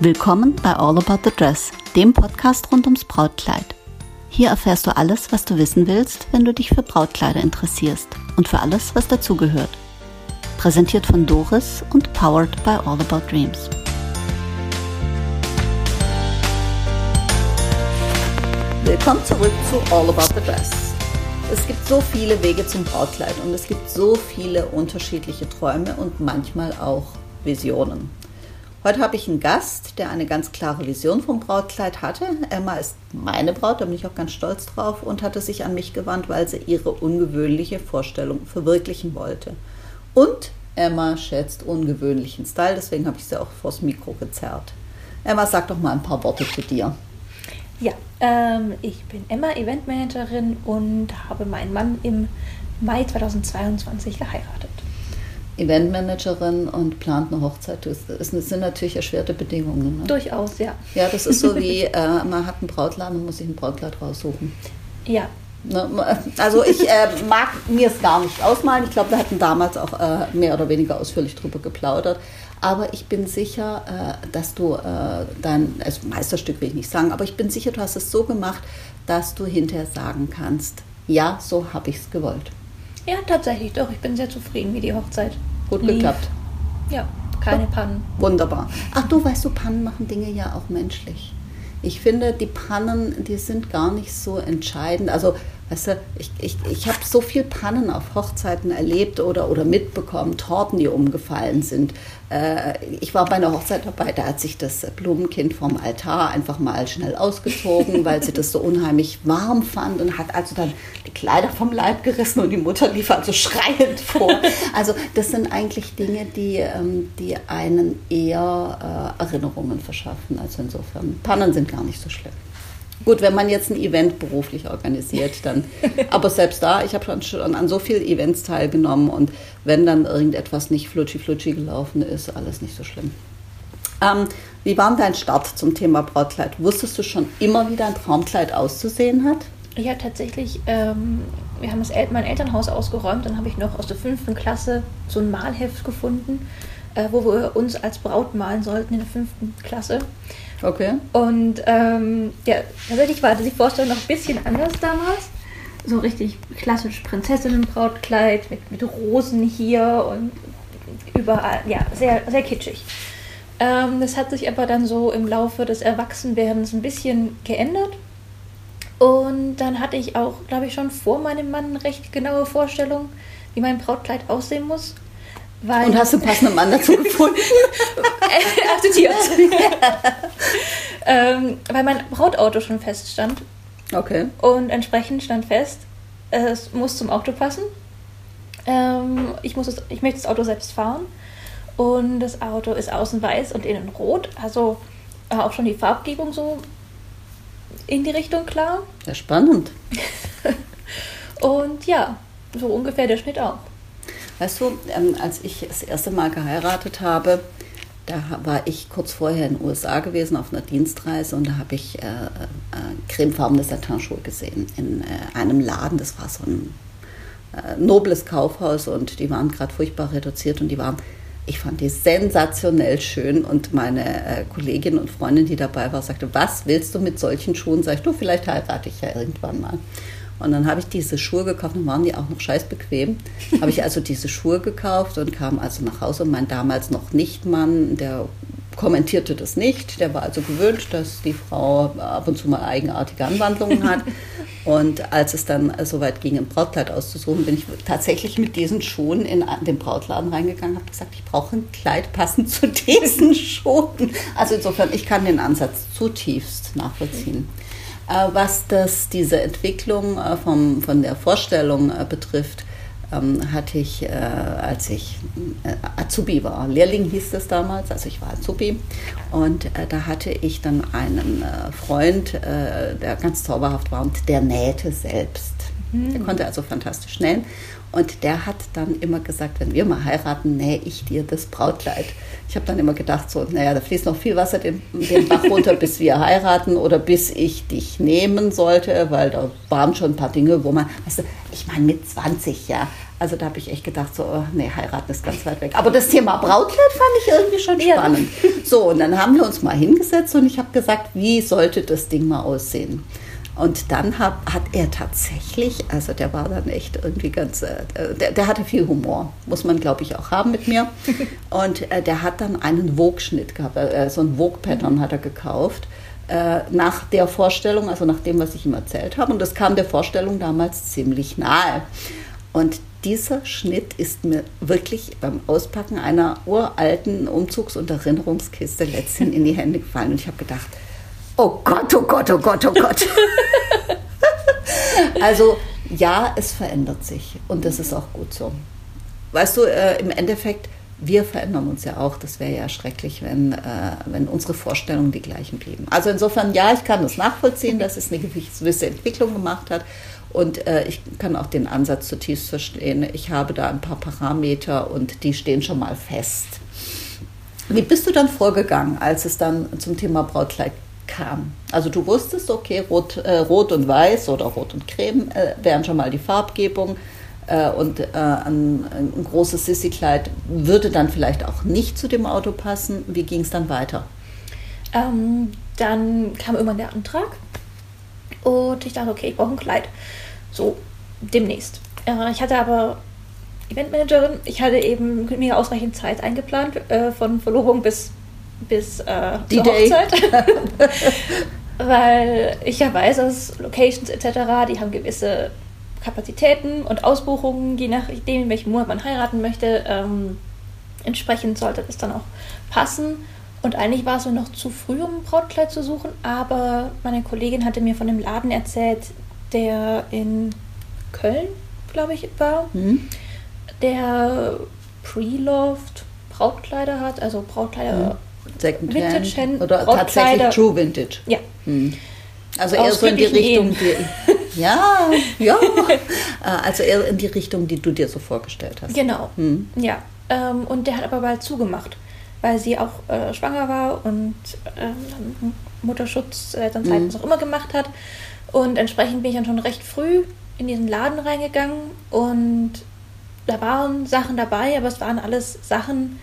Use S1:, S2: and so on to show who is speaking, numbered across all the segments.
S1: Willkommen bei All About the Dress, dem Podcast rund ums Brautkleid. Hier erfährst du alles, was du wissen willst, wenn du dich für Brautkleider interessierst und für alles, was dazugehört. Präsentiert von Doris und powered by All About Dreams. Willkommen zurück zu All About the Dress. Es gibt so viele Wege zum Brautkleid und es gibt so viele unterschiedliche Träume und manchmal auch Visionen. Heute habe ich einen Gast, der eine ganz klare Vision vom Brautkleid hatte. Emma ist meine Braut, da bin ich auch ganz stolz drauf und hatte sich an mich gewandt, weil sie ihre ungewöhnliche Vorstellung verwirklichen wollte. Und Emma schätzt ungewöhnlichen Style, deswegen habe ich sie auch vors Mikro gezerrt. Emma, sag doch mal ein paar Worte zu dir.
S2: Ja, ähm, ich bin Emma, Eventmanagerin und habe meinen Mann im Mai 2022 geheiratet.
S1: Eventmanagerin und plant eine Hochzeit. Das, sind natürlich erschwerte Bedingungen.
S2: Ne? Durchaus, ja.
S1: Ja, das ist so wie, äh, man hat einen Brautladen und muss sich ein Brautkleid raussuchen.
S2: Ja.
S1: Ne? Also ich äh, mag mir es gar nicht ausmalen. Ich glaube, wir hatten damals auch äh, mehr oder weniger ausführlich drüber geplaudert. Aber ich bin sicher, äh, dass du äh, dein also Meisterstück will ich nicht sagen, aber ich bin sicher, du hast es so gemacht, dass du hinterher sagen kannst, ja, so habe ich es gewollt.
S2: Ja, tatsächlich doch. Ich bin sehr zufrieden, wie die Hochzeit
S1: Gut lief. geklappt.
S2: Ja, keine Pannen.
S1: Wunderbar. Ach du, weißt du, Pannen machen Dinge ja auch menschlich. Ich finde, die Pannen, die sind gar nicht so entscheidend. Also Weißt du, ich, ich, ich habe so viel Pannen auf Hochzeiten erlebt oder, oder mitbekommen, Torten, die umgefallen sind. Äh, ich war bei einer Hochzeit dabei, da hat sich das Blumenkind vom Altar einfach mal schnell ausgezogen, weil sie das so unheimlich warm fand und hat also dann die Kleider vom Leib gerissen und die Mutter lief also schreiend vor. Also das sind eigentlich Dinge, die, ähm, die einen eher äh, Erinnerungen verschaffen. Also insofern, Pannen sind gar nicht so schlimm. Gut, wenn man jetzt ein Event beruflich organisiert, dann. aber selbst da, ich habe schon, schon an so vielen Events teilgenommen und wenn dann irgendetwas nicht flutschi-flutschi gelaufen ist, alles nicht so schlimm. Ähm, wie war dein Start zum Thema Brautkleid? Wusstest du schon immer, wie dein Traumkleid auszusehen hat?
S2: Ja, tatsächlich. Ähm, wir haben das El mein Elternhaus ausgeräumt, dann habe ich noch aus der fünften Klasse so ein Malheft gefunden, äh, wo wir uns als Braut malen sollten in der fünften Klasse.
S1: Okay.
S2: Und ähm, ja, tatsächlich war die Vorstellung noch ein bisschen anders damals. So richtig klassisch Prinzessinnenbrautkleid mit, mit Rosen hier und überall. Ja, sehr, sehr kitschig. Ähm, das hat sich aber dann so im Laufe des Erwachsenwerdens ein bisschen geändert. Und dann hatte ich auch, glaube ich, schon vor meinem Mann recht genaue Vorstellung, wie mein Brautkleid aussehen muss.
S1: Weil und hast du einen passenden Mann dazu gefunden?
S2: Akzeptiert. ähm, weil mein Brautauto schon feststand.
S1: Okay.
S2: Und entsprechend stand fest, es muss zum Auto passen. Ähm, ich, muss es, ich möchte das Auto selbst fahren. Und das Auto ist außen weiß und innen rot. Also äh, auch schon die Farbgebung so in die Richtung klar.
S1: Ja, spannend.
S2: und ja, so ungefähr der Schnitt auch.
S1: Weißt du, ähm, als ich das erste Mal geheiratet habe, da war ich kurz vorher in den USA gewesen auf einer Dienstreise und da habe ich äh, äh, cremefarbene Satinschuhe gesehen in äh, einem Laden. Das war so ein äh, nobles Kaufhaus und die waren gerade furchtbar reduziert und die waren, ich fand die sensationell schön und meine äh, Kollegin und Freundin, die dabei war, sagte, was willst du mit solchen Schuhen? Sag ich, du, vielleicht heirate ich ja irgendwann mal. Und dann habe ich diese Schuhe gekauft, dann waren die auch noch scheiß bequem. habe ich also diese Schuhe gekauft und kam also nach Hause und mein damals noch nicht Mann, der kommentierte das nicht. Der war also gewöhnt, dass die Frau ab und zu mal eigenartige Anwandlungen hat. Und als es dann soweit ging, ein Brautkleid auszusuchen, bin ich tatsächlich mit diesen Schuhen in den Brautladen reingegangen und habe gesagt, ich brauche ein Kleid passend zu diesen Schuhen. Also insofern, ich kann den Ansatz zutiefst nachvollziehen. Äh, was das, diese Entwicklung äh, vom, von der Vorstellung äh, betrifft, ähm, hatte ich, als ich Azubi war, Lehrling hieß das damals, also ich war Azubi, und da hatte ich dann einen Freund, der ganz zauberhaft war und der nähte selbst. Mhm. Der konnte also fantastisch nähen. Und der hat dann immer gesagt, wenn wir mal heiraten, nähe ich dir das Brautkleid. Ich habe dann immer gedacht, so, naja, da fließt noch viel Wasser den, den Bach runter, bis wir heiraten oder bis ich dich nehmen sollte, weil da waren schon ein paar Dinge, wo man, weißt du, ich meine mit 20, ja, also da habe ich echt gedacht, so, oh, nee, heiraten ist ganz weit weg. Aber das Thema Brautkleid fand ich irgendwie schon spannend. Ja. So, und dann haben wir uns mal hingesetzt und ich habe gesagt, wie sollte das Ding mal aussehen? Und dann hat, hat er tatsächlich, also der war dann echt irgendwie ganz, äh, der, der hatte viel Humor, muss man glaube ich auch haben mit mir. Und äh, der hat dann einen Vogue-Schnitt gehabt, äh, so ein Vogue-Pattern hat er gekauft äh, nach der Vorstellung, also nach dem, was ich ihm erzählt habe. Und das kam der Vorstellung damals ziemlich nahe. Und dieser Schnitt ist mir wirklich beim Auspacken einer uralten Umzugs- und Erinnerungskiste letztendlich in die Hände gefallen. Und ich habe gedacht, Oh Gott, oh Gott, oh Gott, oh Gott. also ja, es verändert sich und das ist auch gut so. Weißt du, äh, im Endeffekt, wir verändern uns ja auch. Das wäre ja schrecklich, wenn, äh, wenn unsere Vorstellungen die gleichen blieben. Also insofern, ja, ich kann das nachvollziehen, dass es eine gewisse Entwicklung gemacht hat. Und äh, ich kann auch den Ansatz zutiefst verstehen. Ich habe da ein paar Parameter und die stehen schon mal fest. Wie bist du dann vorgegangen, als es dann zum Thema Brautkleid kam. Also du wusstest, okay, Rot, äh, Rot und Weiß oder Rot und Creme äh, wären schon mal die Farbgebung äh, und äh, ein, ein, großes Sissy-Kleid würde dann vielleicht auch nicht zu dem Auto passen. Wie ging es dann weiter?
S2: Ähm, dann kam irgendwann der Antrag und ich dachte, okay, ich brauche ein Kleid. So, demnächst. Äh, ich hatte aber Eventmanagerin, ich hatte eben mir ausreichend Zeit eingeplant, äh, von Verlobung bis bis äh,
S1: Die zur. Hochzeit.
S2: Weil ich ja weiß, dass Locations etc., die haben gewisse Kapazitäten und Ausbuchungen, je nachdem, in welchem Monat man heiraten möchte. Ähm, entsprechend sollte das dann auch passen. Und eigentlich war es so noch zu früh, um ein Brautkleid zu suchen, aber meine Kollegin hatte mir von einem Laden erzählt, der in Köln, glaube ich, war, mhm. der Pre-Loved Brautkleider hat, also Brautkleider mhm.
S1: Vintage oder tatsächlich True Vintage.
S2: Ja.
S1: Hm. Also eher so in die Richtung, die, ja, ja, äh, also eher in die Richtung, die du dir so vorgestellt hast.
S2: Genau, hm. ja. Ähm, und der hat aber bald zugemacht, weil sie auch äh, schwanger war und äh, Mutterschutz, Elternzeit, hm. was auch immer gemacht hat. Und entsprechend bin ich dann schon recht früh in diesen Laden reingegangen und da waren Sachen dabei, aber es waren alles Sachen,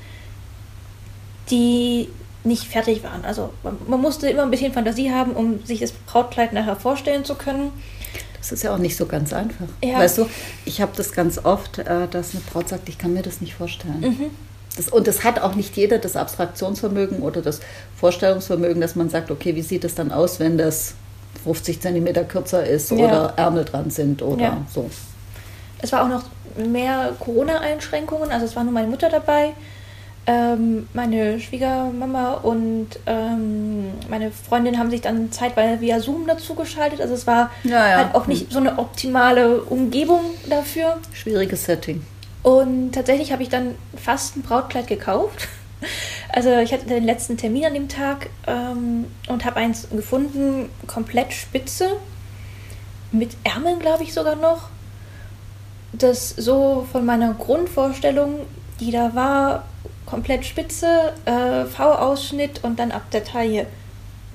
S2: die nicht fertig waren. Also man, man, musste immer ein bisschen Fantasie haben, um sich das Brautkleid nachher vorstellen zu können.
S1: Das ist ja auch nicht so ganz einfach. Ja. Weißt du, ich habe das ganz oft, äh, dass eine Braut sagt, ich kann mir das nicht vorstellen. Mhm. Das, und es hat auch nicht jeder das Abstraktionsvermögen oder das Vorstellungsvermögen, dass man sagt, okay, wie sieht es dann aus, wenn das 50 cm kürzer ist ja. oder Ärmel dran sind oder ja. so.
S2: Es war auch noch mehr Corona-Einschränkungen, also es war nur meine Mutter dabei ähm, meine Schwiegermama und ähm, meine Freundin haben sich dann zeitweise via Zoom dazu geschaltet. Also es war ja, ja. halt auch nicht so eine optimale Umgebung dafür.
S1: Schwieriges Setting.
S2: Und tatsächlich habe ich dann fast ein Brautkleid gekauft. Also ich hatte den letzten Termin an dem Tag ähm, und habe eins gefunden, komplett spitze, mit Ärmeln, glaube ich sogar noch. Das so von meiner Grundvorstellung, die da war, komplett spitze, äh, V-Ausschnitt und dann ab der Taille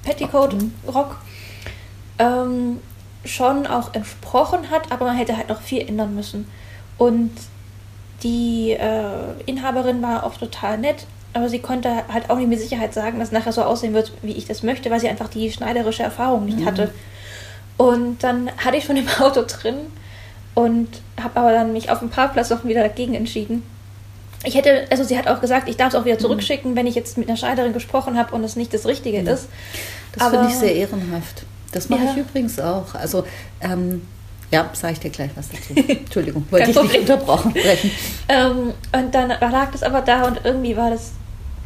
S2: Petticoat, mhm. Rock. Ähm, schon auch entsprochen hat, aber man hätte halt noch viel ändern müssen. Und die äh, Inhaberin war auch total nett, aber sie konnte halt auch nicht mit Sicherheit sagen, dass es nachher so aussehen wird, wie ich das möchte, weil sie einfach die schneiderische Erfahrung nicht mhm. hatte. Und dann hatte ich schon im Auto drin und habe aber dann mich auf dem Parkplatz auch wieder dagegen entschieden ich hätte, also sie hat auch gesagt, ich darf es auch wieder mhm. zurückschicken, wenn ich jetzt mit einer Schneiderin gesprochen habe und es nicht das Richtige mhm. ist.
S1: Das finde ich sehr ehrenhaft. Das mache ja. ich übrigens auch. Also, ähm, ja, sage ich dir gleich was dazu. Entschuldigung, wollte ich nicht unterbrochen sprechen.
S2: ähm, und dann lag das aber da und irgendwie war das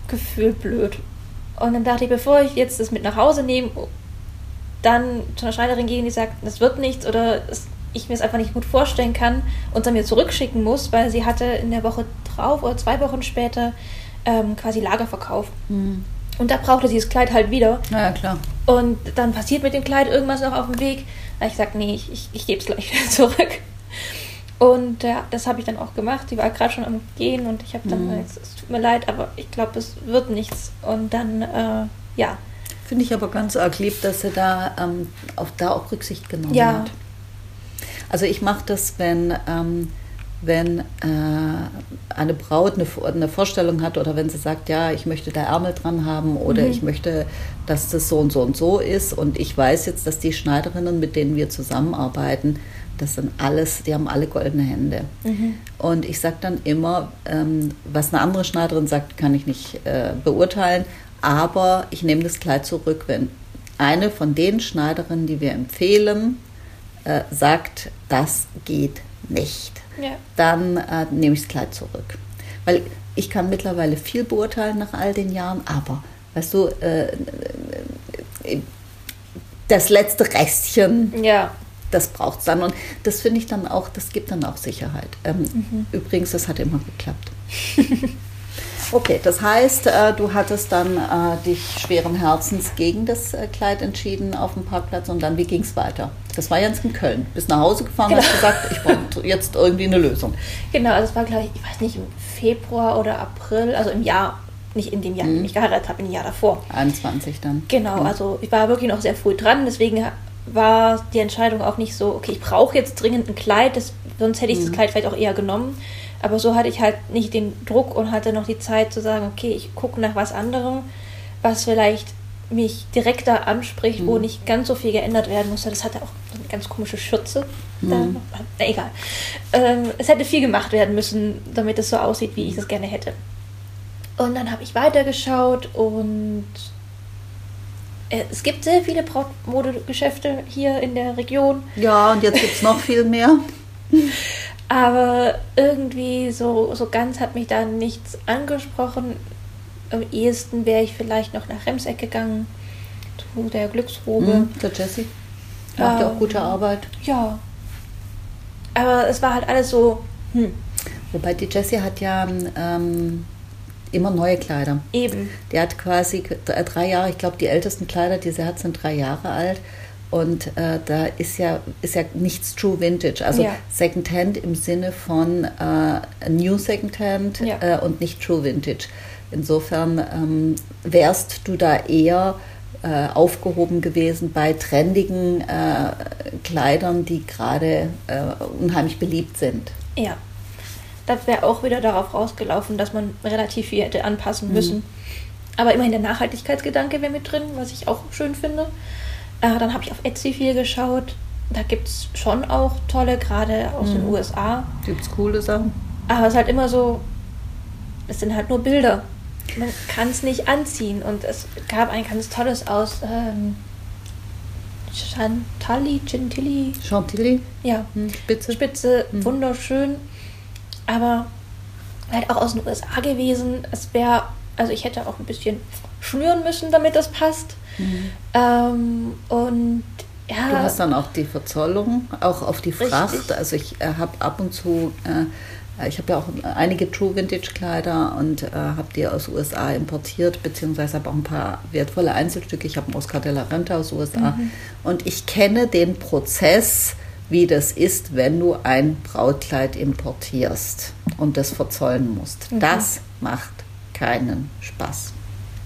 S2: Gefühl blöd. Und dann dachte ich, bevor ich jetzt das mit nach Hause nehme, dann zu einer Schneiderin gehen, die sagt, das wird nichts oder ich mir es einfach nicht gut vorstellen kann und dann mir zurückschicken muss, weil sie hatte in der Woche drauf oder zwei Wochen später ähm, quasi Lagerverkauf. Mhm. Und da brauchte sie das Kleid halt wieder.
S1: Ja, klar.
S2: Und dann passiert mit dem Kleid irgendwas noch auf dem Weg. Da ich gesagt, nee, ich, ich, ich gebe es gleich wieder zurück. Und ja, das habe ich dann auch gemacht. Die war gerade schon am Gehen und ich habe dann,
S1: Mhm.
S2: gesagt, es tut mir leid, aber ich glaube, es wird nichts. Und dann, äh, ja,
S1: Finde ich aber ganz arg lieb, dass sie da, ähm, auf, da auch Rücksicht genommen
S2: Ja.
S1: hat. Also ich mache das, wenn, ähm, wenn äh, eine Braut eine, eine Vorstellung hat oder wenn sie sagt, ja, ich möchte da Ärmel dran haben oder
S2: Mhm.
S1: ich möchte, dass das so und so und so ist und ich weiß jetzt, dass die Schneiderinnen, mit denen wir zusammenarbeiten, das sind alles, die haben alle goldene Hände. Und ich sage dann immer, ähm, was eine andere Schneiderin sagt, kann ich nicht äh, beurteilen, aber ich nehme das Kleid zurück, wenn eine von den Schneiderinnen, die wir empfehlen, äh, sagt, das geht nicht.
S2: ja,
S1: Dann äh, nehme ich das Kleid zurück. Weil ich kann mittlerweile viel beurteilen nach all den Jahren, aber weißt du, äh, äh, das letzte Restchen
S2: ja,
S1: das braucht es dann. Und das finde ich dann auch, das gibt dann auch Sicherheit. Ähm,
S2: Mhm.
S1: Übrigens, das hat immer geklappt. okay, das heißt, äh, du hattest dann äh, dich schweren Herzens gegen das äh, Kleid entschieden auf dem Parkplatz und dann, wie ging es weiter? Das war jetzt in Köln. Bist nach Hause gefahren und
S2: Genau.
S1: hast gesagt, ich brauche jetzt irgendwie eine Lösung.
S2: genau. Also es war, glaube ich, ich weiß nicht, im Februar oder April, also im Jahr, nicht in dem Jahr, in dem ich geheiratet habe, im Jahr davor.
S1: 21 dann.
S2: Genau, also ich war wirklich noch sehr früh dran, deswegen war die Entscheidung auch nicht so, okay, ich brauche jetzt dringend ein Kleid, das, sonst hätte ich das Kleid vielleicht auch eher genommen. Aber so hatte ich halt nicht den Druck und hatte noch die Zeit zu sagen, okay, ich gucke nach was anderem, was vielleicht mich direkter anspricht, wo nicht ganz so viel geändert werden musste. Das hatte auch so eine ganz komische Schürze. Da noch. Na, egal. Ähm, es hätte viel gemacht werden müssen, damit es so aussieht, wie ich es gerne hätte. Und dann habe ich weitergeschaut und äh, es gibt sehr viele Brautmodegeschäfte hier in der Region,
S1: Ja, und jetzt gibt es noch viel mehr.
S2: aber irgendwie so, so ganz hat mich da nichts angesprochen. Am ehesten wäre ich vielleicht noch nach Remseck gegangen, zu der Glücksrobe.
S1: Mhm, der Jessie macht ja auch
S2: Ähm,
S1: gute Arbeit.
S2: Ja. Aber es war halt alles so, hm,
S1: Wobei die Jessie hat ja ähm, immer neue Kleider.
S2: eben.
S1: Die hat quasi drei Jahre, ich glaube, die ältesten Kleider, die sie hat, sind drei Jahre alt. Und äh, da ist ja, ist ja nichts True Vintage. Also
S2: Ja.
S1: Secondhand im Sinne von äh, New Secondhand
S2: Ja.
S1: äh, und nicht True Vintage. Insofern ähm, wärst du da eher äh, aufgehoben gewesen bei trendigen äh, Kleidern, die gerade äh, unheimlich beliebt sind.
S2: Ja. Das wäre auch wieder darauf rausgelaufen, dass man relativ viel hätte anpassen müssen. Aber immerhin der Nachhaltigkeitsgedanke wäre mit drin, was ich auch schön finde. Äh, dann habe ich auf Etsy viel geschaut. Da gibt es schon auch tolle, gerade aus den USA.
S1: Gibt es coole Sachen?
S2: Aber es ist halt immer so, es sind halt nur Bilder. Man kann es nicht anziehen. Und es gab ein ganz tolles aus ähm, Chantilly, Chantilly,
S1: Chantilly,
S2: ja,
S1: hm, Spitze.
S2: Spitze, wunderschön. Aber halt auch aus den USA gewesen. Es wäre, also ich hätte auch ein bisschen schnüren müssen, damit das passt. Ähm, und ja.
S1: Du hast dann auch die Verzollung, auch auf die
S2: Richtig.
S1: Fracht. Also ich äh, habe ab und zu, äh, ich habe ja auch einige True Vintage Kleider und äh, habe die aus USA importiert, beziehungsweise habe auch ein paar wertvolle Einzelstücke. Ich habe einen Oscar de la Renta aus USA und ich kenne den Prozess, wie das ist, wenn du ein Brautkleid importierst und das verzollen musst. Das macht keinen Spaß.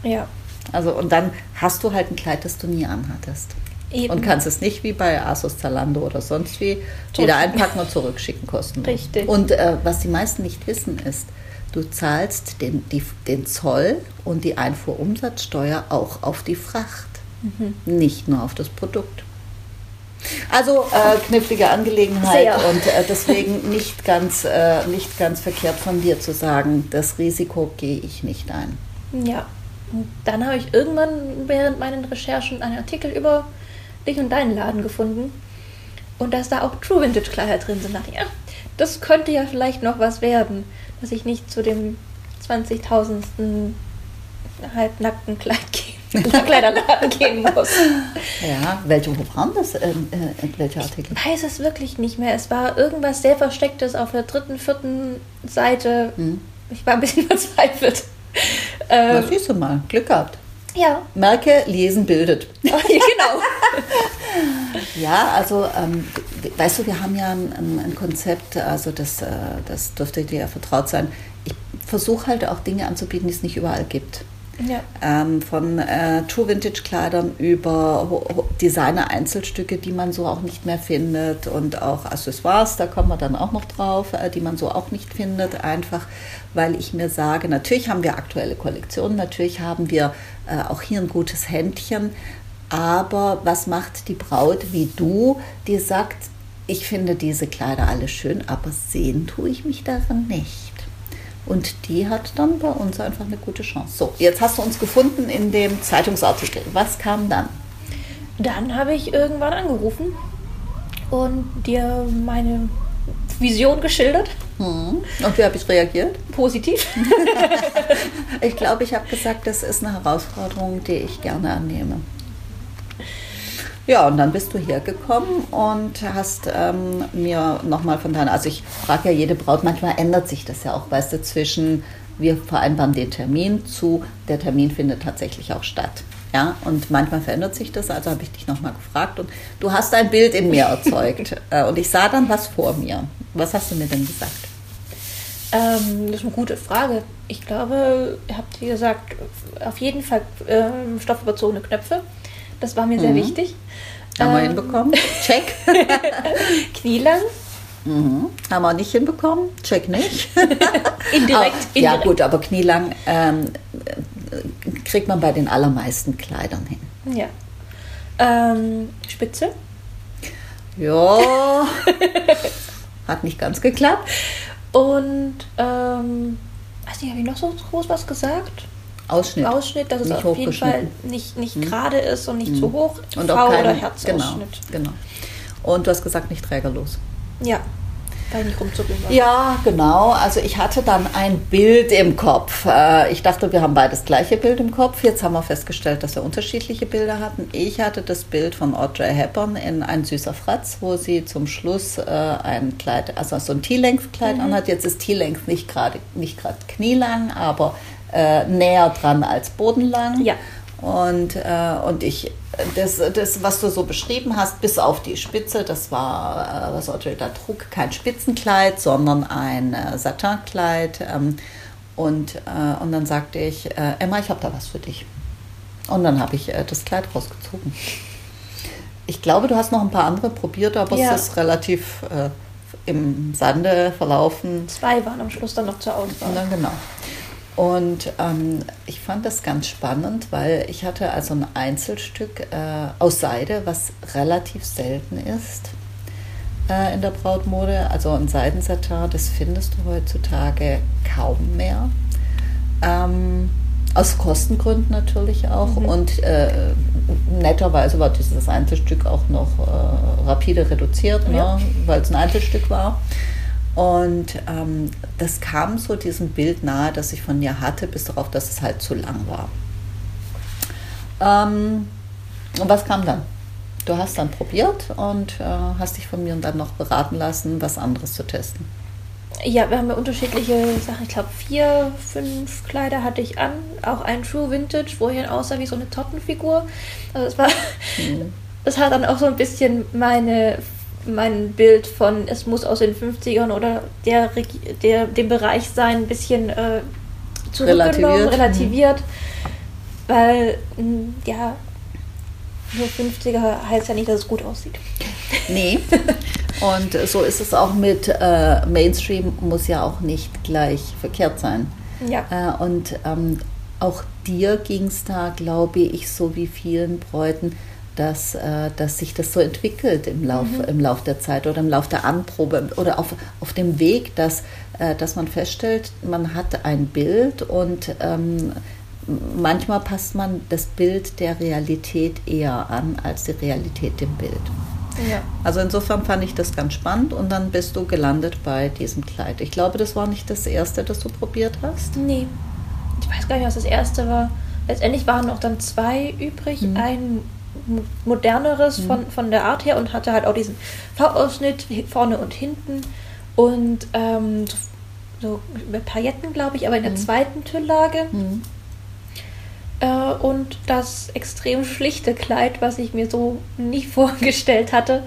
S2: ja,
S1: Also und dann hast du halt ein Kleid, das du nie anhattest.
S2: eben.
S1: Und kannst es nicht wie bei Asos Zalando oder sonst wie wieder einpacken und zurückschicken kostenlos.
S2: Richtig.
S1: Und äh, was die meisten nicht wissen ist, du zahlst den, die, den Zoll und die Einfuhrumsatzsteuer auch auf die Fracht,
S2: Mhm.
S1: nicht nur auf das Produkt. Also äh, knifflige Angelegenheit
S2: Sehr.
S1: und äh, deswegen nicht ganz, äh, nicht ganz verkehrt von dir zu sagen, das Risiko gehe ich nicht ein.
S2: Ja. Und dann habe ich irgendwann während meinen Recherchen einen Artikel über dich und deinen Laden gefunden. Und dass da auch True Vintage Kleider drin sind. Da dachte ich, ja, das könnte ja vielleicht noch was werden, dass ich nicht zu dem 20.000. halbnackten Kleid gehen, Kleiderladen gehen muss.
S1: Ja, welche, wo waren das? Ähm, äh, welche Artikel?
S2: Ich weiß es wirklich nicht mehr. Es war irgendwas sehr Verstecktes auf der dritten, vierten Seite.
S1: Hm.
S2: Ich war ein bisschen verzweifelt.
S1: Na,
S2: Ähm,
S1: siehst du mal, Glück gehabt.
S2: Ja.
S1: Merke, lesen bildet.
S2: ja, genau.
S1: Ja, also ähm, weißt du, wir haben ja ein, ein, ein Konzept, also das, äh, das dürfte dir ja vertraut sein. Ich versuche halt auch Dinge anzubieten, die es nicht überall gibt.
S2: Ja.
S1: Ähm, von äh, True Vintage Kleidern über Ho- Ho- Designer Einzelstücke, die man so auch nicht mehr findet und auch Accessoires, da kommen wir dann auch noch drauf, äh, die man so auch nicht findet, einfach weil ich mir sage, natürlich haben wir aktuelle Kollektionen, natürlich haben wir äh, auch hier ein gutes Händchen, aber was macht die Braut wie du, die sagt, ich finde diese Kleider alle schön, aber sehen tue ich mich darin nicht. Und die hat dann bei uns einfach eine gute Chance. So, jetzt hast du uns gefunden in dem Zeitungsartikel. Was kam dann?
S2: Dann habe ich irgendwann angerufen und dir meine Vision geschildert.
S1: Hm. Und wie habe ich reagiert?
S2: Positiv.
S1: Ich glaube, ich habe gesagt, das ist eine Herausforderung, die ich gerne annehme. Ja, und dann bist du hergekommen und hast ähm, mir nochmal von deiner, also ich frage ja jede Braut, manchmal ändert sich das ja auch, weißt du, zwischen wir vereinbaren den Termin zu, der Termin findet tatsächlich auch statt. Ja, und manchmal verändert sich das, also habe ich dich nochmal gefragt und du hast ein Bild in mir erzeugt Äh, und ich sah dann was vor mir. Was hast du mir denn gesagt?
S2: Ähm, das ist eine gute Frage. Ich glaube, ihr habt, wie gesagt, auf jeden Fall ähm, stoffüberzogene Knöpfe. Das war mir sehr wichtig.
S1: Haben wir
S2: Ähm,
S1: hinbekommen? Check.
S2: Knielang.
S1: Mhm. Haben wir nicht hinbekommen? Check nicht.
S2: Indirekt.
S1: Ah, ja
S2: indirekt.
S1: gut, aber knielang ähm, äh, kriegt man bei den allermeisten Kleidern hin.
S2: Ja. Ähm, Spitze.
S1: Ja, hat nicht ganz geklappt.
S2: Und, ähm, weiß nicht, habe ich noch so groß was gesagt?
S1: Ausschnitt.
S2: Ausschnitt, dass es
S1: Nicht
S2: auf jeden Fall nicht, nicht gerade ist und nicht zu hoch.
S1: Und
S2: V
S1: auch kein,
S2: oder
S1: genau,
S2: Herzausschnitt.
S1: genau. Und du hast gesagt, nicht trägerlos.
S2: Ja, weil ich nicht war.
S1: Ja, genau. Also ich hatte dann ein Bild im Kopf. Äh, Ich dachte, wir haben beides gleiche Bild im Kopf. Jetzt haben wir festgestellt, dass wir unterschiedliche Bilder hatten. Ich hatte das Bild von Audrey Hepburn in Ein süßer Fratz, wo sie zum Schluss äh, ein Kleid, also so ein T-Length-Kleid anhat. Jetzt ist T-Length nicht gerade nicht gerade knielang, aber äh, näher dran als bodenlang.
S2: Ja.
S1: Und, äh, und ich, das, das, was du so beschrieben hast, bis auf die Spitze, das war, äh, was Audrey da trug, kein Spitzenkleid, sondern ein äh, Satinkleid. Ähm, und, äh, und dann sagte ich, äh, Emma, ich habe da was für dich. Und dann habe ich das Kleid rausgezogen. Ich glaube, du hast noch ein paar andere probiert, aber
S2: Ja.
S1: es ist relativ im Sande verlaufen.
S2: Zwei waren am Schluss dann noch zur Auswahl.
S1: Und dann genau. Und ähm, ich fand das ganz spannend, weil ich hatte also ein Einzelstück äh, aus Seide, was relativ selten ist äh, in der Brautmode. Also ein Seidensatin, das findest du heutzutage kaum mehr. Ähm, aus Kostengründen natürlich auch. Und äh, netterweise war dieses Einzelstück auch noch äh, rapide reduziert,
S2: Ja.
S1: ne, weil es ein Einzelstück war. Und ähm, das kam so diesem Bild nahe, das ich von ihr hatte, bis darauf, dass es halt zu lang war. Ähm, und was kam dann? Du hast dann probiert und äh, hast dich von mir dann noch beraten lassen, was anderes zu testen.
S2: Ja, wir haben ja unterschiedliche Sachen. Ich glaube, vier, fünf Kleider hatte ich an. Auch ein True Vintage, wo ich aussah wie so eine Tottenfigur. Also es war, es hat dann auch so ein bisschen meine, mein Bild von, es muss aus den 50ern oder der, der dem Bereich sein, ein bisschen äh, zurückgenommen,
S1: Relativiert.
S2: relativiert. Weil, mh, ja, nur 50er heißt ja nicht, dass es gut aussieht.
S1: Nee. Und so ist es auch mit äh, Mainstream, muss ja auch nicht gleich verkehrt sein.
S2: Ja.
S1: Äh, und ähm, auch dir ging es da, glaube ich, so wie vielen Bräuten, dass, äh, dass sich das so entwickelt im Lauf, im Lauf der Zeit oder im Lauf der Anprobe oder auf, auf dem Weg, dass, äh, dass man feststellt, man hat ein Bild und ähm, manchmal passt man das Bild der Realität eher an als die Realität dem Bild.
S2: ja.
S1: Also insofern fand ich das ganz spannend und dann bist du gelandet bei diesem Kleid. Ich glaube, das war nicht das erste, das du probiert hast.
S2: Nee. Ich weiß gar nicht, was das erste war. Letztendlich waren noch dann zwei übrig.
S1: Mhm.
S2: Ein mo- moderneres von, von der Art her und hatte halt auch diesen V-Ausschnitt vorne und hinten. Und ähm, so, mit Pailletten, glaube ich, aber in der zweiten Tülllage. äh, und das extrem schlichte Kleid, was ich mir so nicht vorgestellt hatte.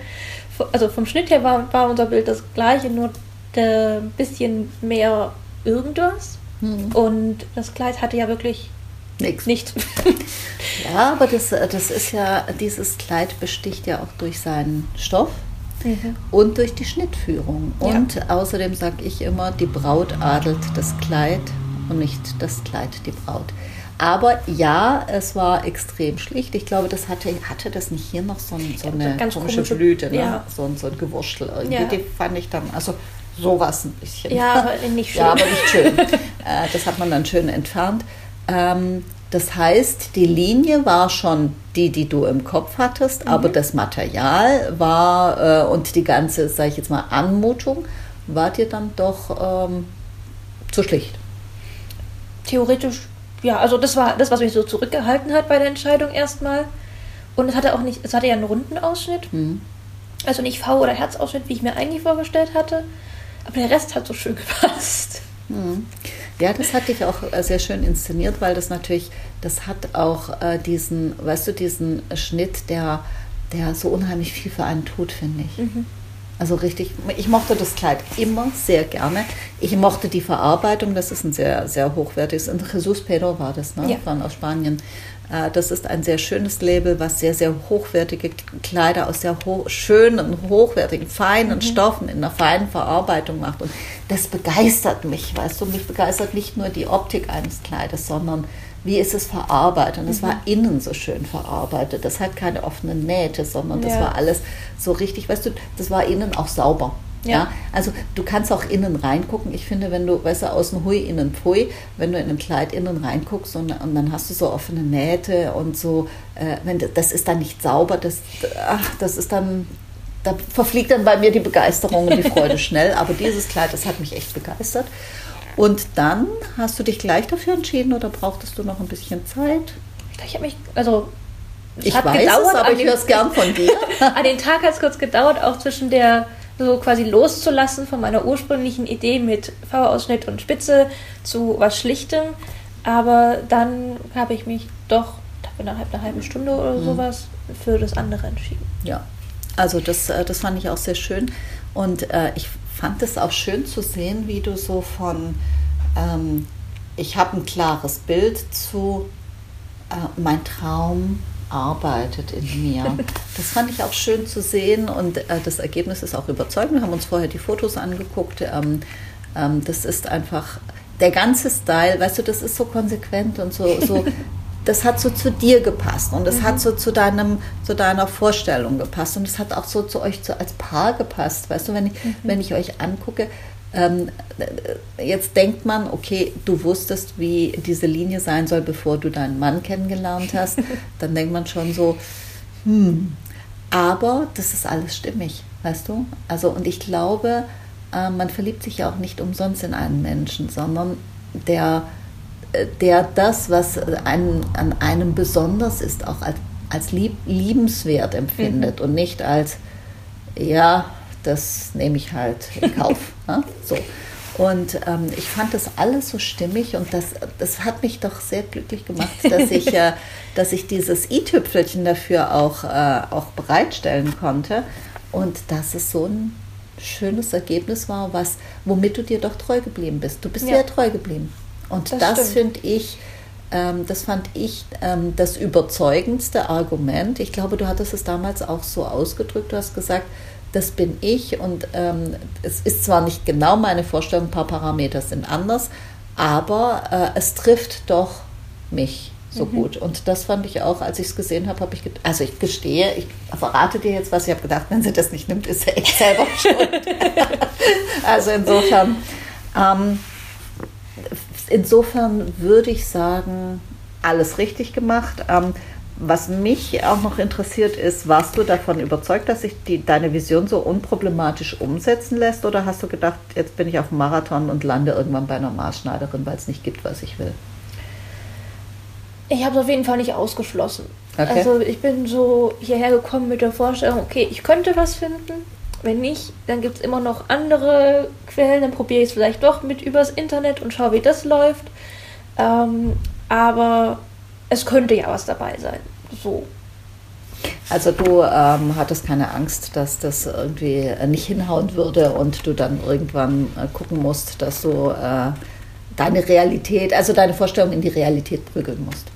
S2: Also vom Schnitt her war, war unser Bild das gleiche, nur ein bisschen mehr irgendwas. Mhm. Und das Kleid hatte ja wirklich
S1: nichts. Nichts. ja, aber das, das ist ja, dieses Kleid besticht ja auch durch seinen Stoff. Mhm. Und durch die Schnittführung. Und ja. außerdem sage ich immer, die Braut adelt das Kleid und nicht das Kleid die Braut. Aber ja, es war extrem schlicht. Ich glaube, das hatte, hatte das nicht hier noch so, ein, so eine Ganz komische, komische Blüte, ne? ja. so, so ein Gewurschtel irgendwie. Ja. Die fand ich dann, also sowas ein bisschen.
S2: Ja, aber nicht schön.
S1: Ja, aber nicht schön. Äh, das hat man dann schön entfernt. Ähm, das heißt, die Linie war schon die, die du im Kopf hattest, mhm. aber das Material war äh, und die ganze, sage ich jetzt mal, Anmutung war dir dann doch ähm, zu schlicht.
S2: Theoretisch ja, also das war das, was mich so zurückgehalten hat bei der Entscheidung erstmal. Und es hatte auch nicht, es hatte ja einen runden Ausschnitt. Mhm. Also nicht V- oder Herzausschnitt, wie ich mir eigentlich vorgestellt hatte. Aber der Rest hat so schön gepasst.
S1: Mhm. Ja, das hatte ich auch äh, sehr schön inszeniert, weil das natürlich, das hat auch äh, diesen, weißt du, diesen Schnitt, der, der so unheimlich viel für einen tut, finde ich. Mhm. Also richtig, ich mochte das Kleid immer sehr gerne. Ich mochte die Verarbeitung, das ist ein sehr, sehr hochwertiges, in Jesus Pedro war das, ne? Ja. Von aus Spanien. Äh, das ist ein sehr schönes Label, was sehr, sehr hochwertige Kleider aus sehr ho schönen, hochwertigen, feinen mhm. Stoffen in einer feinen Verarbeitung macht. Und das begeistert mich, weißt du, mich begeistert nicht nur die Optik eines Kleides, sondern wie ist es verarbeitet. Und es mhm. war innen so schön verarbeitet. Das hat keine offenen Nähte, sondern das ja. war alles so richtig, weißt du, das war innen auch sauber. Ja. ja. also du kannst auch innen reingucken. Ich finde, wenn du, weißt du, außen hui, innen pfui, wenn du in einem Kleid innen reinguckst und, und dann hast du so offene Nähte und so, äh, wenn das ist dann nicht sauber, das, ach, das ist dann, da verfliegt dann bei mir die Begeisterung und die Freude schnell. Aber dieses Kleid, das hat mich echt begeistert. Und dann hast du dich gleich dafür entschieden oder brauchtest du noch ein bisschen Zeit?
S2: Ich habe mich, also
S1: ich weiß gedauert, es, aber ich höre es gern von dir.
S2: an den Tag hat es kurz gedauert, auch zwischen der so quasi loszulassen von meiner ursprünglichen Idee mit V-Ausschnitt und Spitze zu was Schlichtem. Aber dann habe ich mich doch innerhalb einer halben Stunde oder mhm. sowas für das andere entschieden.
S1: Ja, also das, äh, das fand ich auch sehr schön. Und äh, ich fand es auch schön zu sehen, wie du so von, ähm, ich habe ein klares Bild zu, äh, mein Traum arbeitet in mir. Das fand ich auch schön zu sehen und äh, das Ergebnis ist auch überzeugend. Wir haben uns vorher die Fotos angeguckt. Ähm, ähm, das ist einfach der ganze Style, weißt du, das ist so konsequent und so, so das hat so zu dir gepasst und es mhm. hat so zu deinem zu deiner Vorstellung gepasst und es hat auch so zu euch so als Paar gepasst weißt du wenn ich mhm. wenn ich euch angucke jetzt denkt man okay du wusstest wie diese Linie sein soll bevor du deinen Mann kennengelernt hast dann denkt man schon so hm aber das ist alles stimmig weißt du also und ich glaube äh, man verliebt sich ja auch nicht umsonst in einen Menschen sondern der der das, was an, an einem besonders ist, auch als, als lieb, liebenswert empfindet mhm. und nicht als, ja, das nehme ich halt in Kauf. ne? so. Und ähm, ich fand das alles so stimmig und das, das hat mich doch sehr glücklich gemacht, dass ich, äh, dass ich dieses i-Tüpfelchen dafür auch, äh, auch bereitstellen konnte und dass es so ein schönes Ergebnis war, was, womit du dir doch treu geblieben bist. Du bist ja, ja treu geblieben. Und das, das finde ich, ähm, das fand ich ähm, das überzeugendste Argument. Ich glaube, du hattest es damals auch so ausgedrückt. Du hast gesagt, das bin ich und ähm, es ist zwar nicht genau meine Vorstellung, ein paar Parameter sind anders, aber äh, es trifft doch mich so mhm. gut. Und das fand ich auch, als ich es gesehen habe, habe ich, also ich gestehe, ich verrate dir jetzt was, ich habe gedacht, wenn sie das nicht nimmt, ist sie echt selber schuld. also insofern, ähm, insofern würde ich sagen, alles richtig gemacht. Ähm, was mich auch noch interessiert ist, warst du davon überzeugt, dass sich die, deine Vision so unproblematisch umsetzen lässt? Oder hast du gedacht, jetzt bin ich auf dem Marathon und lande irgendwann bei einer Maßschneiderin, weil es nicht gibt, was ich will?
S2: Ich habe es auf jeden Fall nicht ausgeschlossen. Okay. Also ich bin so hierher gekommen mit der Vorstellung, okay, ich könnte was finden. Wenn nicht, dann gibt es immer noch andere Quellen. Dann probiere ich es vielleicht doch mit übers Internet und schaue, wie das läuft. Ähm, aber es könnte ja was dabei sein. So.
S1: Also du ähm, hattest keine Angst, dass das irgendwie äh, nicht hinhauen würde und du dann irgendwann äh, gucken musst, dass du äh, deine Realität, also deine Vorstellung in die Realität prügeln musst.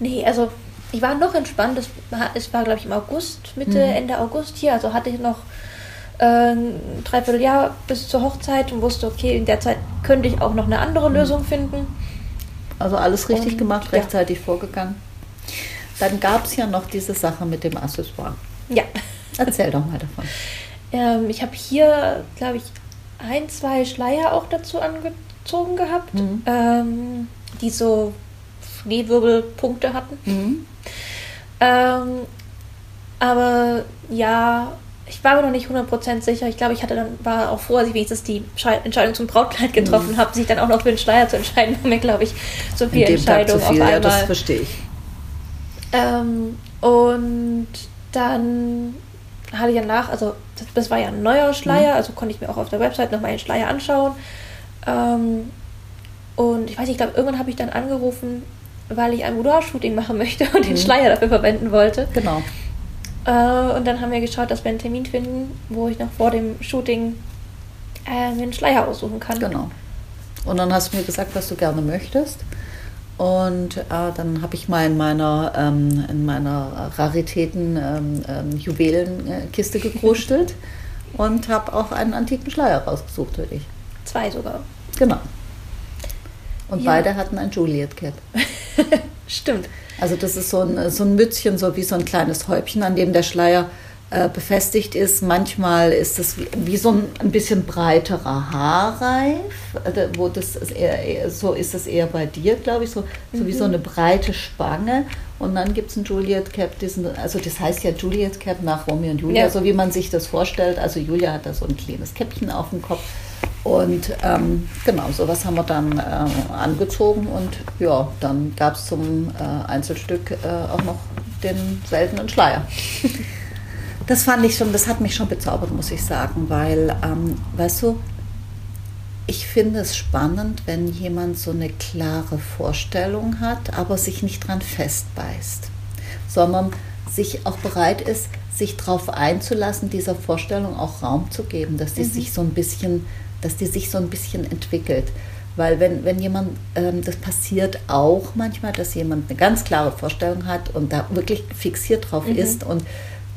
S2: Nee, also ich war noch entspannt. Es war, es war glaube ich, im August, Mitte, mhm. Ende August hier. Also hatte ich noch äh, ein Dreivierteljahr bis zur Hochzeit und wusste, okay, in der Zeit könnte ich auch noch eine andere mhm. Lösung finden.
S1: Also alles richtig und, gemacht, rechtzeitig ja. vorgegangen. Dann gab es ja noch diese Sache mit dem Accessoire.
S2: Ja.
S1: Erzähl doch mal davon.
S2: Ähm, ich habe hier, glaube ich, ein, zwei Schleier auch dazu angezogen gehabt, mhm. ähm, die so Schneewirbelpunkte hatten. Mhm. Ähm, aber ja, ich war mir noch nicht 100% sicher. Ich glaube, ich hatte dann, war auch froh, als ich wenigstens die Entscheidung zum Brautkleid getroffen mhm. habe, sich dann auch noch für den Schleier zu entscheiden, war mir, glaube ich, so viel Entscheidung
S1: auf einmal. Ja, das verstehe ich.
S2: Ähm, und dann hatte ich danach, also das, das war ja ein neuer Schleier, mhm. also konnte ich mir auch auf der Website nochmal den Schleier anschauen. Ähm, und ich weiß nicht, ich glaube, irgendwann habe ich dann angerufen, weil ich ein Boudoir-Shooting machen möchte und mhm. den Schleier dafür verwenden wollte.
S1: Genau.
S2: Äh, und dann haben wir geschaut, dass wir einen Termin finden, wo ich noch vor dem Shooting äh, mir einen Schleier aussuchen kann.
S1: Genau. Und dann hast du mir gesagt, was du gerne möchtest. Und äh, dann habe ich mal in meiner, ähm, in meiner Raritäten ähm, ähm, Juwelenkiste gekruschelt und habe auch einen antiken Schleier rausgesucht für dich.
S2: Zwei sogar.
S1: Genau. Und ja. beide hatten ein Juliet Cap.
S2: Stimmt.
S1: Also das ist so ein, so ein Mützchen, so wie so ein kleines Häubchen, an dem der Schleier äh, befestigt ist. Manchmal ist es wie, wie, so ein, ein bisschen breiterer Haarreif, äh, wo das ist eher, so ist es eher bei dir, glaube ich, so, so mhm. wie so mhm. eine breite Spange. Und dann gibt es ein Juliet Cap, diesen, also das heißt ja Juliet Cap nach Romeo und Julia, ja. so wie man sich das vorstellt. Also Julia hat da so ein kleines Käppchen auf dem Kopf. Und ähm, genau, sowas haben wir dann äh, angezogen und ja, dann gab es zum äh, Einzelstück äh, auch noch den seltenen Schleier. das fand ich schon, das hat mich schon bezaubert, muss ich sagen, weil, ähm, weißt du, ich finde es spannend, wenn jemand so eine klare Vorstellung hat, aber sich nicht dran festbeißt, sondern sich auch bereit ist, sich darauf einzulassen, dieser Vorstellung auch Raum zu geben, dass die mhm. sich so ein bisschen dass die sich so ein bisschen entwickelt. Weil wenn, wenn jemand, ähm, das passiert auch manchmal, dass jemand eine ganz klare Vorstellung hat und da wirklich fixiert drauf mhm. ist und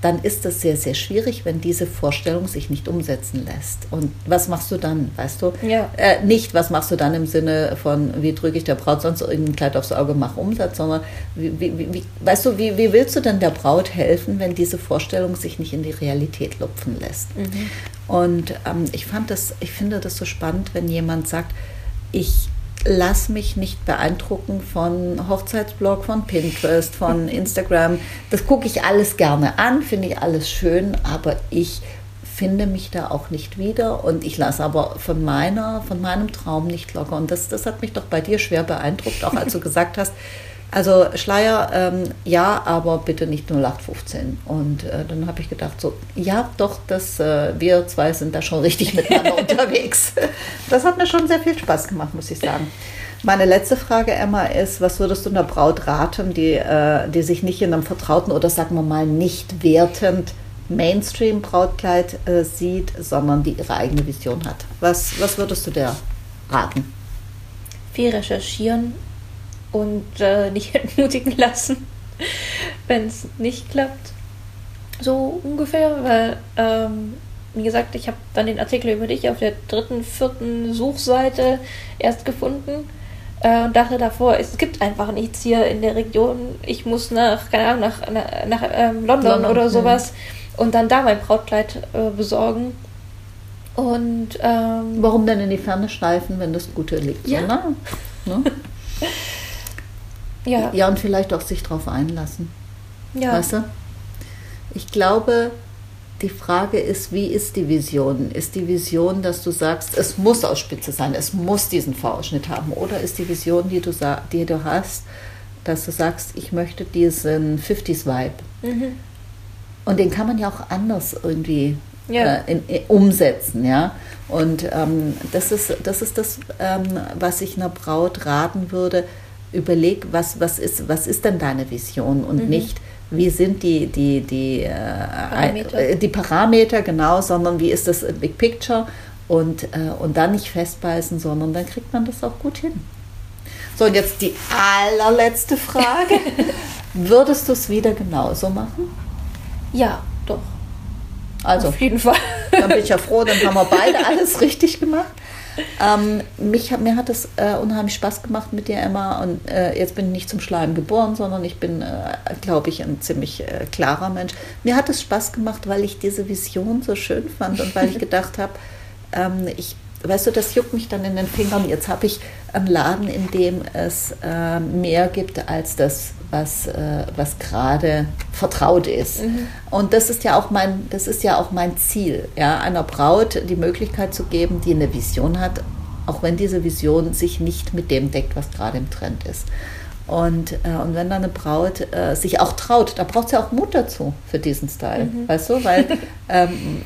S1: dann ist das sehr, sehr schwierig, wenn diese Vorstellung sich nicht umsetzen lässt. Und was machst du dann, weißt du?
S2: Ja.
S1: Äh, nicht, was machst du dann im Sinne von, wie drücke ich der Braut sonst irgendein Kleid aufs Auge, mach Umsatz, sondern wie, wie, wie, weißt du, wie, wie willst du denn der Braut helfen, wenn diese Vorstellung sich nicht in die Realität lupfen lässt? Mhm. Und ähm, ich fand das, ich finde das so spannend, wenn jemand sagt, ich lass mich nicht beeindrucken von Hochzeitsblog, von Pinterest, von Instagram. Das gucke ich alles gerne an, finde ich alles schön, aber ich finde mich da auch nicht wieder und ich lasse aber von meiner, von meinem Traum nicht locker. Und das, das hat mich doch bei dir schwer beeindruckt, auch als du gesagt hast, also Schleier, ähm, ja, aber bitte nicht 0815. Und äh, dann habe ich gedacht, so, ja, doch, das, äh, wir zwei sind da schon richtig miteinander unterwegs. Das hat mir schon sehr viel Spaß gemacht, muss ich sagen. Meine letzte Frage, Emma, ist, was würdest du einer Braut raten, die, äh, die sich nicht in einem vertrauten oder sagen wir mal nicht wertend Mainstream-Brautkleid äh, sieht, sondern die ihre eigene Vision hat? Was, was würdest du der raten?
S2: Viel recherchieren, und äh, nicht entmutigen lassen, wenn es nicht klappt. So ungefähr, weil, ähm, wie gesagt, ich habe dann den Artikel über dich auf der dritten, vierten Suchseite erst gefunden äh, und dachte davor, es gibt einfach nichts hier in der Region. Ich muss nach, keine Ahnung, nach, nach, nach ähm, London, London, oder sowas ja. und dann da mein Brautkleid äh, besorgen. Und ähm,
S1: warum denn in die Ferne schleifen, wenn das Gute liegt?
S2: Ja.
S1: So, ne? Ja. Ja, und vielleicht auch sich darauf einlassen.
S2: Ja.
S1: Weißt du? Ich glaube, die Frage ist, wie ist die Vision? Ist die Vision, dass du sagst, es muss aus Spitze sein, es muss diesen V-Ausschnitt haben? Oder ist die Vision, die du, die du hast, dass du sagst, ich möchte diesen 50s-Vibe? Mhm. Und den kann man ja auch anders irgendwie ja. äh, in, in, umsetzen, ja. Und ähm, das, ist, das ist das, ähm, was ich einer Braut raten würde, überleg, was, was, ist, was ist denn deine Vision und mhm. nicht, wie sind die, die, die, äh, Parameter. Äh, die Parameter, genau, sondern wie ist das Big Picture und, äh, und dann nicht festbeißen, sondern dann kriegt man das auch gut hin. So, und jetzt die allerletzte Frage. Würdest du es wieder genauso machen?
S2: Ja, doch.
S1: Also, auf jeden Fall. dann bin ich ja froh, dann haben wir beide alles richtig gemacht. Ähm, mich, mir hat es äh, unheimlich Spaß gemacht mit dir, Emma. Und äh, jetzt bin ich nicht zum Schleim geboren, sondern ich bin, äh, glaube ich, ein ziemlich äh, klarer Mensch. Mir hat es Spaß gemacht, weil ich diese Vision so schön fand und weil ich gedacht habe, ähm, ich weißt du, das juckt mich dann in den Fingern. Jetzt habe ich einen Laden, in dem es äh, mehr gibt als das, was, äh, was gerade vertraut ist. Mhm. Und das ist ja auch mein, das ist ja auch mein Ziel, ja, einer Braut die Möglichkeit zu geben, die eine Vision hat, auch wenn diese Vision sich nicht mit dem deckt, was gerade im Trend ist. Und, äh, und wenn dann eine Braut äh, sich auch traut, da braucht sie ja auch Mut dazu für diesen Style, mhm. weißt du? Weil ähm,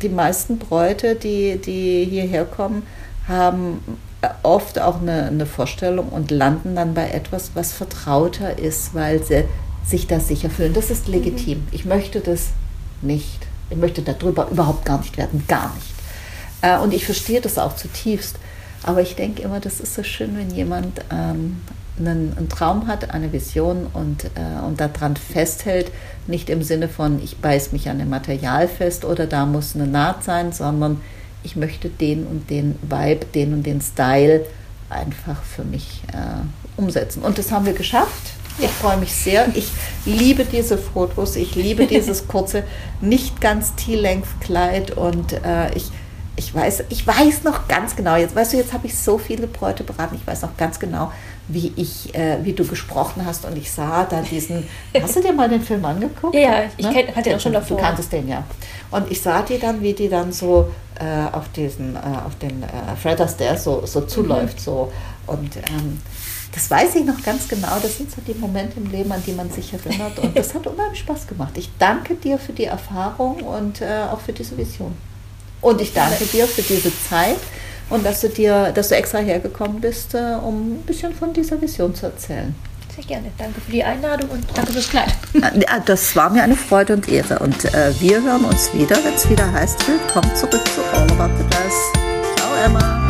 S1: die meisten Bräute, die, die hierher kommen, haben oft auch eine, eine Vorstellung und landen dann bei etwas, was vertrauter ist, weil sie sich da sicher fühlen. Das ist legitim. Mhm. Ich möchte das nicht. Ich möchte darüber überhaupt gar nicht werden, gar nicht. Äh, und ich verstehe das auch zutiefst. Aber ich denke immer, das ist so schön, wenn jemand ähm, einen, einen, Traum hat, eine Vision und, äh, und daran festhält, nicht im Sinne von, ich beiß mich an dem Material fest oder da muss eine Naht sein, sondern ich möchte den und den Vibe, den und den Style einfach für mich äh, umsetzen. Und das haben wir geschafft. Ich freue mich sehr. Ich liebe diese Fotos. Ich liebe dieses kurze, nicht ganz T-Length-Kleid und äh, ich ich weiß, ich weiß noch ganz genau, jetzt weißt du, jetzt habe ich so viele Bräute beraten, ich weiß noch ganz genau, wie ich, äh, wie du gesprochen hast und ich sah da diesen, hast du dir mal den Film angeguckt?
S2: Ja, ich ne? hatte den schon davor.
S1: Du kanntest den, ja. Und ich sah die dann, wie die dann so äh, auf diesen, äh, auf den äh, Fred Astaire so, so zuläuft, mhm. so. Und ähm, das weiß ich noch ganz genau. Das sind so die Momente im Leben, an die man sich erinnert. Und das hat unheimlich Spaß gemacht. Ich danke dir für die Erfahrung und äh, auch für diese Vision. Und ich danke dir für diese Zeit und dass du dir, dass du extra hergekommen bist, äh, um ein bisschen von dieser Vision zu erzählen.
S2: Sehr gerne. Danke für die Einladung und danke fürs Kleid.
S1: Das war mir eine Freude und Ehre. Und äh, wir hören uns wieder, wenn es wieder heißt, willkommen zurück zu All About the Dress. Ciao, Emma.